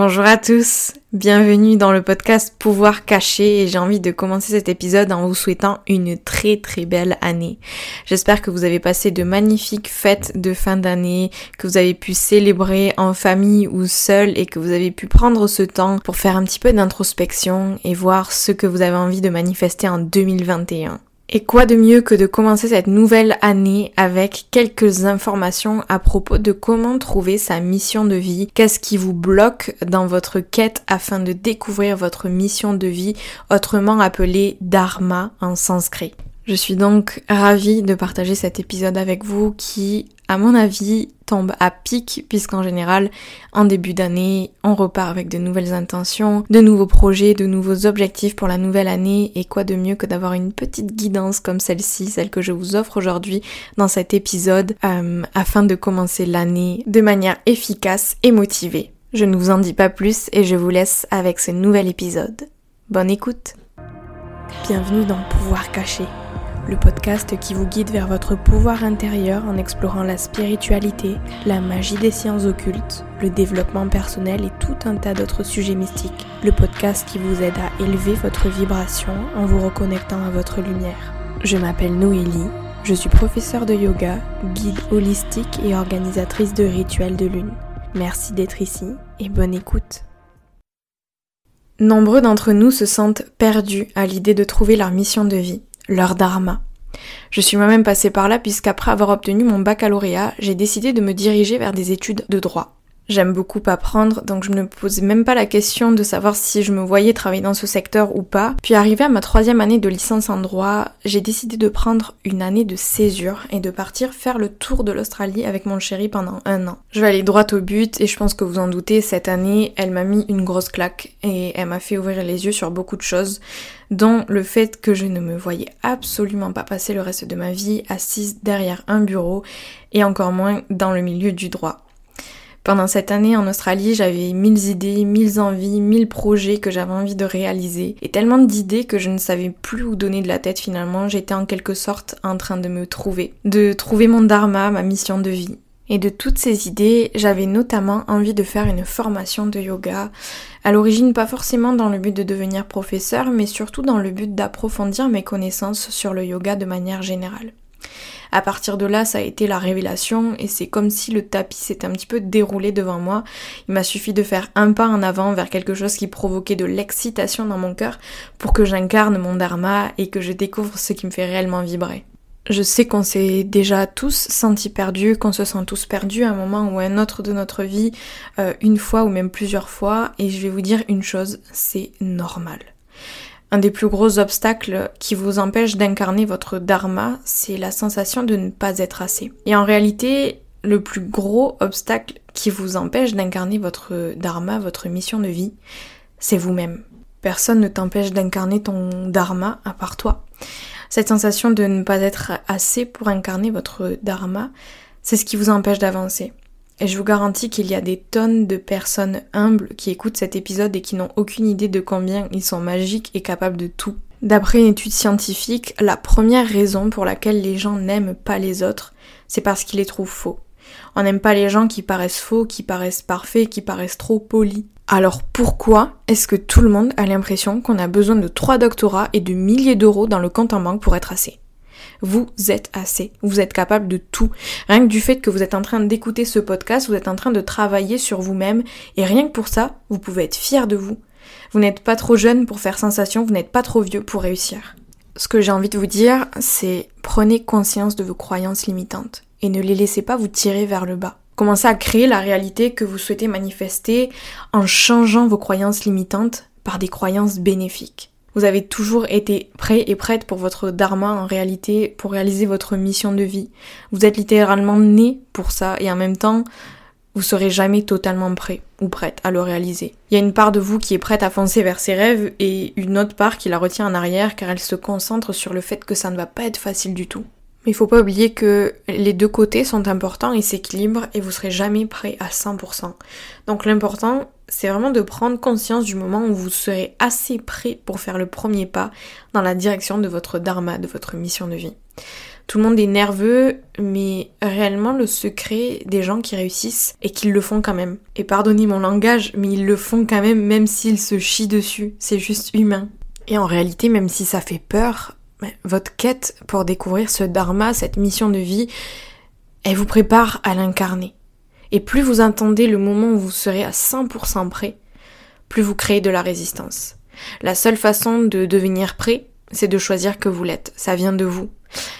Bonjour à tous, bienvenue dans le podcast Pouvoir caché et j'ai envie de commencer cet épisode en vous souhaitant une très très belle année. J'espère que vous avez passé de magnifiques fêtes de fin d'année, que vous avez pu célébrer en famille ou seul et que vous avez pu prendre ce temps pour faire un petit peu d'introspection et voir ce que vous avez envie de manifester en 2021. Et quoi de mieux que de commencer cette nouvelle année avec quelques informations à propos de comment trouver sa mission de vie, qu'est-ce qui vous bloque dans votre quête afin de découvrir votre mission de vie, autrement appelée Dharma en sanskrit? Je suis donc ravie de partager cet épisode avec vous qui, à mon avis, tombe à pic puisqu'en général, en début d'année, on repart avec de nouvelles intentions, de nouveaux projets, de nouveaux objectifs pour la nouvelle année et quoi de mieux que d'avoir une petite guidance comme celle-ci, celle que je vous offre aujourd'hui dans cet épisode euh, afin de commencer l'année de manière efficace et motivée. Je ne vous en dis pas plus et je vous laisse avec ce nouvel épisode. Bonne écoute Bienvenue dans Pouvoir caché le podcast qui vous guide vers votre pouvoir intérieur en explorant la spiritualité, la magie des sciences occultes, le développement personnel et tout un tas d'autres sujets mystiques. Le podcast qui vous aide à élever votre vibration en vous reconnectant à votre lumière. Je m'appelle Noélie, je suis professeure de yoga, guide holistique et organisatrice de rituels de lune. Merci d'être ici et bonne écoute. Nombreux d'entre nous se sentent perdus à l'idée de trouver leur mission de vie leur dharma. Je suis moi-même passée par là puisqu'après avoir obtenu mon baccalauréat, j'ai décidé de me diriger vers des études de droit. J'aime beaucoup apprendre, donc je ne me posais même pas la question de savoir si je me voyais travailler dans ce secteur ou pas. Puis arrivé à ma troisième année de licence en droit, j'ai décidé de prendre une année de césure et de partir faire le tour de l'Australie avec mon chéri pendant un an. Je vais aller droit au but et je pense que vous en doutez, cette année, elle m'a mis une grosse claque et elle m'a fait ouvrir les yeux sur beaucoup de choses, dont le fait que je ne me voyais absolument pas passer le reste de ma vie assise derrière un bureau et encore moins dans le milieu du droit. Pendant cette année en Australie, j'avais mille idées, mille envies, mille projets que j'avais envie de réaliser et tellement d'idées que je ne savais plus où donner de la tête finalement. J'étais en quelque sorte en train de me trouver, de trouver mon dharma, ma mission de vie. Et de toutes ces idées, j'avais notamment envie de faire une formation de yoga. À l'origine, pas forcément dans le but de devenir professeur, mais surtout dans le but d'approfondir mes connaissances sur le yoga de manière générale. À partir de là, ça a été la révélation et c'est comme si le tapis s'était un petit peu déroulé devant moi. Il m'a suffi de faire un pas en avant vers quelque chose qui provoquait de l'excitation dans mon cœur pour que j'incarne mon dharma et que je découvre ce qui me fait réellement vibrer. Je sais qu'on s'est déjà tous sentis perdus, qu'on se sent tous perdus à un moment ou à un autre de notre vie, euh, une fois ou même plusieurs fois, et je vais vous dire une chose, c'est normal. Un des plus gros obstacles qui vous empêche d'incarner votre dharma, c'est la sensation de ne pas être assez. Et en réalité, le plus gros obstacle qui vous empêche d'incarner votre dharma, votre mission de vie, c'est vous-même. Personne ne t'empêche d'incarner ton dharma à part toi. Cette sensation de ne pas être assez pour incarner votre dharma, c'est ce qui vous empêche d'avancer. Et je vous garantis qu'il y a des tonnes de personnes humbles qui écoutent cet épisode et qui n'ont aucune idée de combien ils sont magiques et capables de tout. D'après une étude scientifique, la première raison pour laquelle les gens n'aiment pas les autres, c'est parce qu'ils les trouvent faux. On n'aime pas les gens qui paraissent faux, qui paraissent parfaits, qui paraissent trop polis. Alors pourquoi est-ce que tout le monde a l'impression qu'on a besoin de trois doctorats et de milliers d'euros dans le compte en banque pour être assez? Vous êtes assez. Vous êtes capable de tout. Rien que du fait que vous êtes en train d'écouter ce podcast, vous êtes en train de travailler sur vous-même. Et rien que pour ça, vous pouvez être fier de vous. Vous n'êtes pas trop jeune pour faire sensation, vous n'êtes pas trop vieux pour réussir. Ce que j'ai envie de vous dire, c'est prenez conscience de vos croyances limitantes et ne les laissez pas vous tirer vers le bas. Commencez à créer la réalité que vous souhaitez manifester en changeant vos croyances limitantes par des croyances bénéfiques. Vous avez toujours été prêt et prête pour votre dharma en réalité, pour réaliser votre mission de vie. Vous êtes littéralement né pour ça et en même temps, vous serez jamais totalement prêt ou prête à le réaliser. Il y a une part de vous qui est prête à foncer vers ses rêves et une autre part qui la retient en arrière car elle se concentre sur le fait que ça ne va pas être facile du tout. Mais il faut pas oublier que les deux côtés sont importants et s'équilibrent et vous serez jamais prêt à 100%. Donc l'important, c'est vraiment de prendre conscience du moment où vous serez assez prêt pour faire le premier pas dans la direction de votre dharma, de votre mission de vie. Tout le monde est nerveux, mais réellement le secret des gens qui réussissent et qu'ils le font quand même. Et pardonnez mon langage, mais ils le font quand même même s'ils se chient dessus. C'est juste humain. Et en réalité, même si ça fait peur, votre quête pour découvrir ce dharma, cette mission de vie, elle vous prépare à l'incarner. Et plus vous entendez le moment où vous serez à 100% prêt, plus vous créez de la résistance. La seule façon de devenir prêt, c'est de choisir que vous l'êtes. Ça vient de vous.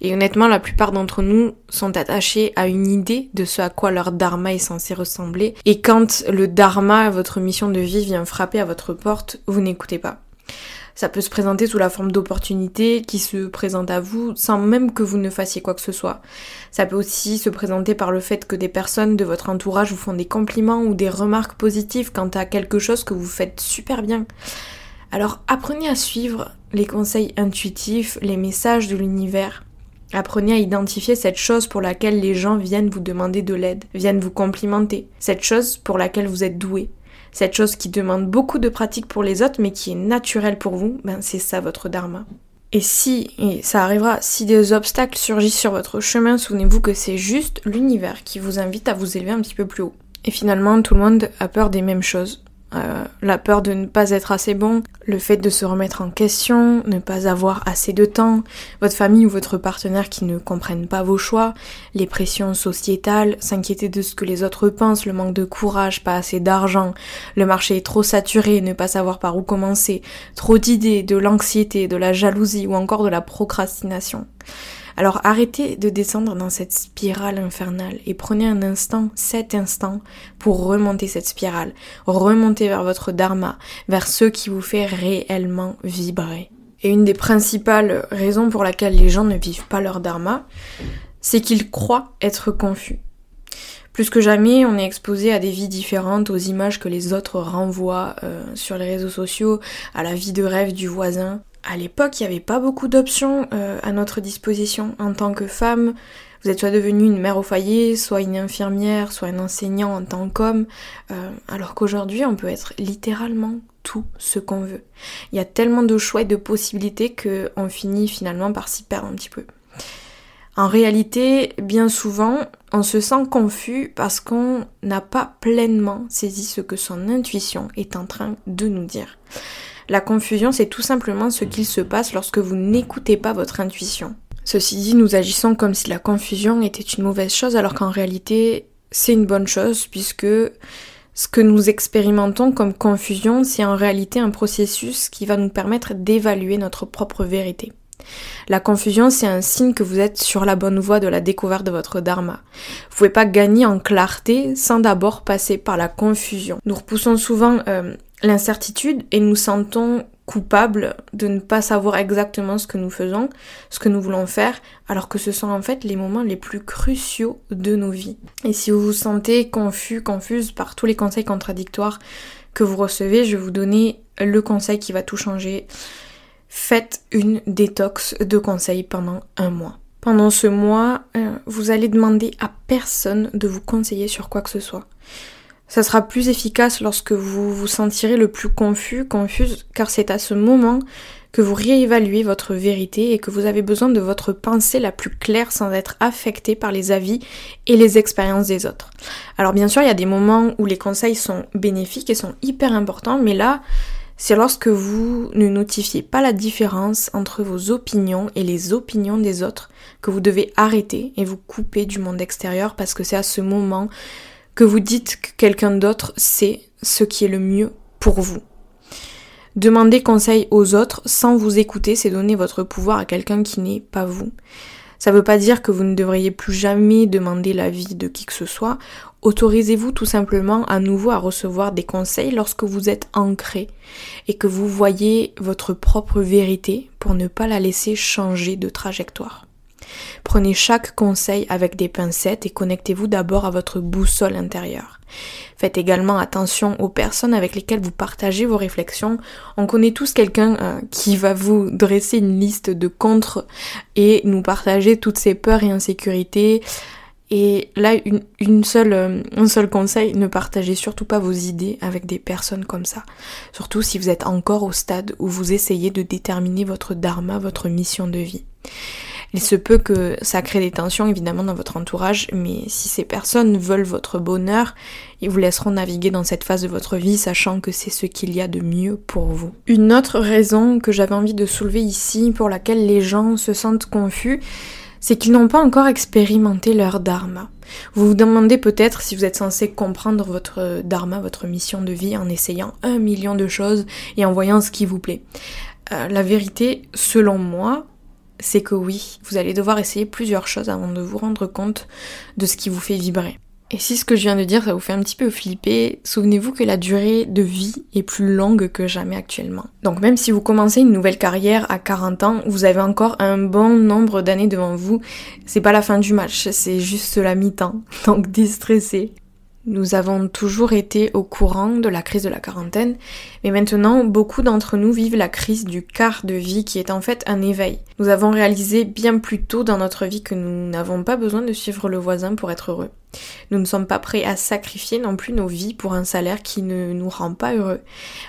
Et honnêtement, la plupart d'entre nous sont attachés à une idée de ce à quoi leur dharma est censé ressembler. Et quand le dharma, votre mission de vie, vient frapper à votre porte, vous n'écoutez pas. Ça peut se présenter sous la forme d'opportunités qui se présentent à vous sans même que vous ne fassiez quoi que ce soit. Ça peut aussi se présenter par le fait que des personnes de votre entourage vous font des compliments ou des remarques positives quant à quelque chose que vous faites super bien. Alors apprenez à suivre les conseils intuitifs, les messages de l'univers. Apprenez à identifier cette chose pour laquelle les gens viennent vous demander de l'aide, viennent vous complimenter, cette chose pour laquelle vous êtes doué, cette chose qui demande beaucoup de pratique pour les autres mais qui est naturelle pour vous, ben c'est ça votre dharma. Et si, et ça arrivera, si des obstacles surgissent sur votre chemin, souvenez-vous que c'est juste l'univers qui vous invite à vous élever un petit peu plus haut. Et finalement, tout le monde a peur des mêmes choses. Euh, la peur de ne pas être assez bon, le fait de se remettre en question, ne pas avoir assez de temps, votre famille ou votre partenaire qui ne comprennent pas vos choix, les pressions sociétales, s'inquiéter de ce que les autres pensent, le manque de courage, pas assez d'argent, le marché est trop saturé, ne pas savoir par où commencer, trop d'idées, de l'anxiété, de la jalousie ou encore de la procrastination. Alors arrêtez de descendre dans cette spirale infernale et prenez un instant, cet instant, pour remonter cette spirale, remonter vers votre dharma, vers ce qui vous fait réellement vibrer. Et une des principales raisons pour laquelle les gens ne vivent pas leur dharma, c'est qu'ils croient être confus. Plus que jamais, on est exposé à des vies différentes, aux images que les autres renvoient euh, sur les réseaux sociaux, à la vie de rêve du voisin à l'époque, il n'y avait pas beaucoup d'options euh, à notre disposition. En tant que femme, vous êtes soit devenue une mère au foyer, soit une infirmière, soit un enseignant en tant qu'homme, euh, alors qu'aujourd'hui, on peut être littéralement tout ce qu'on veut. Il y a tellement de choix et de possibilités qu'on finit finalement par s'y perdre un petit peu. En réalité, bien souvent, on se sent confus parce qu'on n'a pas pleinement saisi ce que son intuition est en train de nous dire. La confusion, c'est tout simplement ce qu'il se passe lorsque vous n'écoutez pas votre intuition. Ceci dit, nous agissons comme si la confusion était une mauvaise chose alors qu'en réalité, c'est une bonne chose puisque ce que nous expérimentons comme confusion, c'est en réalité un processus qui va nous permettre d'évaluer notre propre vérité. La confusion, c'est un signe que vous êtes sur la bonne voie de la découverte de votre dharma. Vous pouvez pas gagner en clarté sans d'abord passer par la confusion. Nous repoussons souvent euh, l'incertitude et nous sentons coupables de ne pas savoir exactement ce que nous faisons, ce que nous voulons faire, alors que ce sont en fait les moments les plus cruciaux de nos vies. Et si vous vous sentez confus, confuse par tous les conseils contradictoires que vous recevez, je vais vous donner le conseil qui va tout changer. Faites une détox de conseils pendant un mois. Pendant ce mois, euh, vous allez demander à personne de vous conseiller sur quoi que ce soit. Ça sera plus efficace lorsque vous vous sentirez le plus confus, confuse, car c'est à ce moment que vous réévaluez votre vérité et que vous avez besoin de votre pensée la plus claire sans être affecté par les avis et les expériences des autres. Alors bien sûr, il y a des moments où les conseils sont bénéfiques et sont hyper importants, mais là, c'est lorsque vous ne notifiez pas la différence entre vos opinions et les opinions des autres que vous devez arrêter et vous couper du monde extérieur parce que c'est à ce moment que vous dites que quelqu'un d'autre sait ce qui est le mieux pour vous. Demander conseil aux autres sans vous écouter, c'est donner votre pouvoir à quelqu'un qui n'est pas vous. Ça ne veut pas dire que vous ne devriez plus jamais demander l'avis de qui que ce soit. Autorisez-vous tout simplement à nouveau à recevoir des conseils lorsque vous êtes ancré et que vous voyez votre propre vérité pour ne pas la laisser changer de trajectoire. Prenez chaque conseil avec des pincettes et connectez-vous d'abord à votre boussole intérieure. Faites également attention aux personnes avec lesquelles vous partagez vos réflexions. On connaît tous quelqu'un euh, qui va vous dresser une liste de contre et nous partager toutes ses peurs et insécurités. Et là, euh, un seul conseil, ne partagez surtout pas vos idées avec des personnes comme ça. Surtout si vous êtes encore au stade où vous essayez de déterminer votre dharma, votre mission de vie. Il se peut que ça crée des tensions évidemment dans votre entourage, mais si ces personnes veulent votre bonheur, ils vous laisseront naviguer dans cette phase de votre vie sachant que c'est ce qu'il y a de mieux pour vous. Une autre raison que j'avais envie de soulever ici pour laquelle les gens se sentent confus, c'est qu'ils n'ont pas encore expérimenté leur dharma. Vous vous demandez peut-être si vous êtes censé comprendre votre dharma, votre mission de vie en essayant un million de choses et en voyant ce qui vous plaît. Euh, la vérité, selon moi, c'est que oui, vous allez devoir essayer plusieurs choses avant de vous rendre compte de ce qui vous fait vibrer. Et si ce que je viens de dire, ça vous fait un petit peu flipper, souvenez-vous que la durée de vie est plus longue que jamais actuellement. Donc même si vous commencez une nouvelle carrière à 40 ans, vous avez encore un bon nombre d'années devant vous. C'est pas la fin du match, c'est juste la mi-temps. Donc déstressez. Nous avons toujours été au courant de la crise de la quarantaine, mais maintenant beaucoup d'entre nous vivent la crise du quart de vie qui est en fait un éveil. Nous avons réalisé bien plus tôt dans notre vie que nous n'avons pas besoin de suivre le voisin pour être heureux. Nous ne sommes pas prêts à sacrifier non plus nos vies pour un salaire qui ne nous rend pas heureux.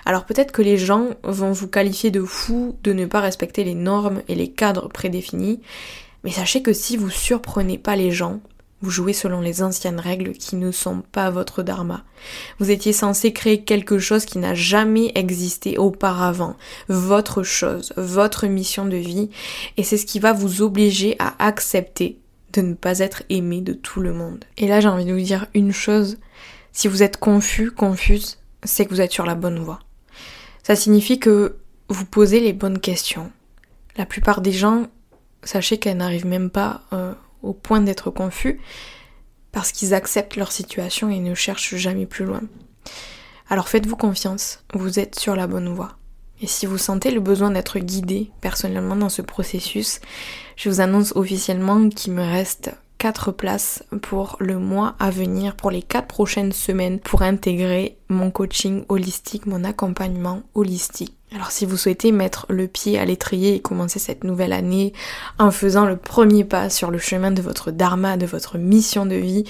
Alors peut-être que les gens vont vous qualifier de fous de ne pas respecter les normes et les cadres prédéfinis, mais sachez que si vous surprenez pas les gens, vous jouez selon les anciennes règles qui ne sont pas votre dharma. Vous étiez censé créer quelque chose qui n'a jamais existé auparavant. Votre chose, votre mission de vie. Et c'est ce qui va vous obliger à accepter de ne pas être aimé de tout le monde. Et là, j'ai envie de vous dire une chose. Si vous êtes confus, confuse, c'est que vous êtes sur la bonne voie. Ça signifie que vous posez les bonnes questions. La plupart des gens, sachez qu'elles n'arrivent même pas euh, au point d'être confus parce qu'ils acceptent leur situation et ne cherchent jamais plus loin. Alors faites-vous confiance, vous êtes sur la bonne voie. Et si vous sentez le besoin d'être guidé personnellement dans ce processus, je vous annonce officiellement qu'il me reste 4 places pour le mois à venir, pour les 4 prochaines semaines, pour intégrer mon coaching holistique, mon accompagnement holistique. Alors si vous souhaitez mettre le pied à l'étrier et commencer cette nouvelle année en faisant le premier pas sur le chemin de votre dharma, de votre mission de vie,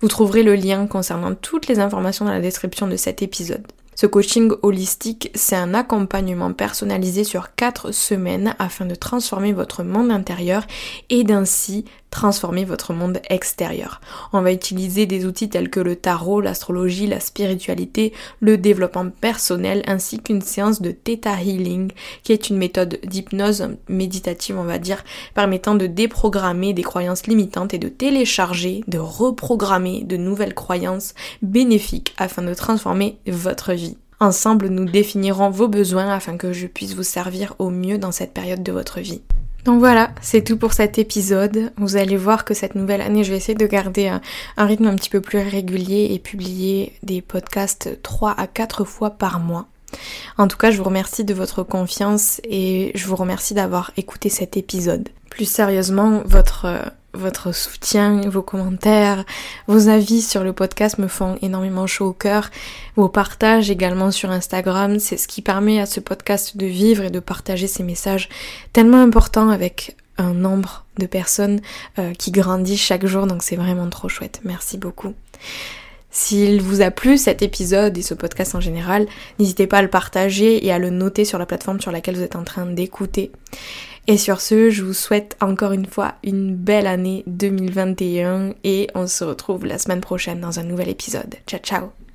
vous trouverez le lien concernant toutes les informations dans la description de cet épisode. Ce coaching holistique, c'est un accompagnement personnalisé sur 4 semaines afin de transformer votre monde intérieur et d'ainsi transformer votre monde extérieur. On va utiliser des outils tels que le tarot, l'astrologie, la spiritualité, le développement personnel ainsi qu'une séance de Theta Healing qui est une méthode d'hypnose méditative on va dire permettant de déprogrammer des croyances limitantes et de télécharger, de reprogrammer de nouvelles croyances bénéfiques afin de transformer votre vie. Ensemble, nous définirons vos besoins afin que je puisse vous servir au mieux dans cette période de votre vie. Donc voilà, c'est tout pour cet épisode. Vous allez voir que cette nouvelle année, je vais essayer de garder un, rythme un petit peu plus régulier et publier des podcasts 3 à 4 fois par mois. En tout cas, je vous remercie de votre confiance et je vous remercie d'avoir écouté cet épisode. Plus sérieusement, votre votre soutien, vos commentaires, vos avis sur le podcast me font énormément chaud au cœur. Vos partages également sur Instagram, c'est ce qui permet à ce podcast de vivre et de partager ces messages tellement importants avec un nombre de personnes euh, qui grandit chaque jour, donc c'est vraiment trop chouette. Merci beaucoup. S'il vous a plu cet épisode et ce podcast en général, n'hésitez pas à le partager et à le noter sur la plateforme sur laquelle vous êtes en train d'écouter. Et sur ce, je vous souhaite encore une fois une belle année 2021 et on se retrouve la semaine prochaine dans un nouvel épisode. Ciao ciao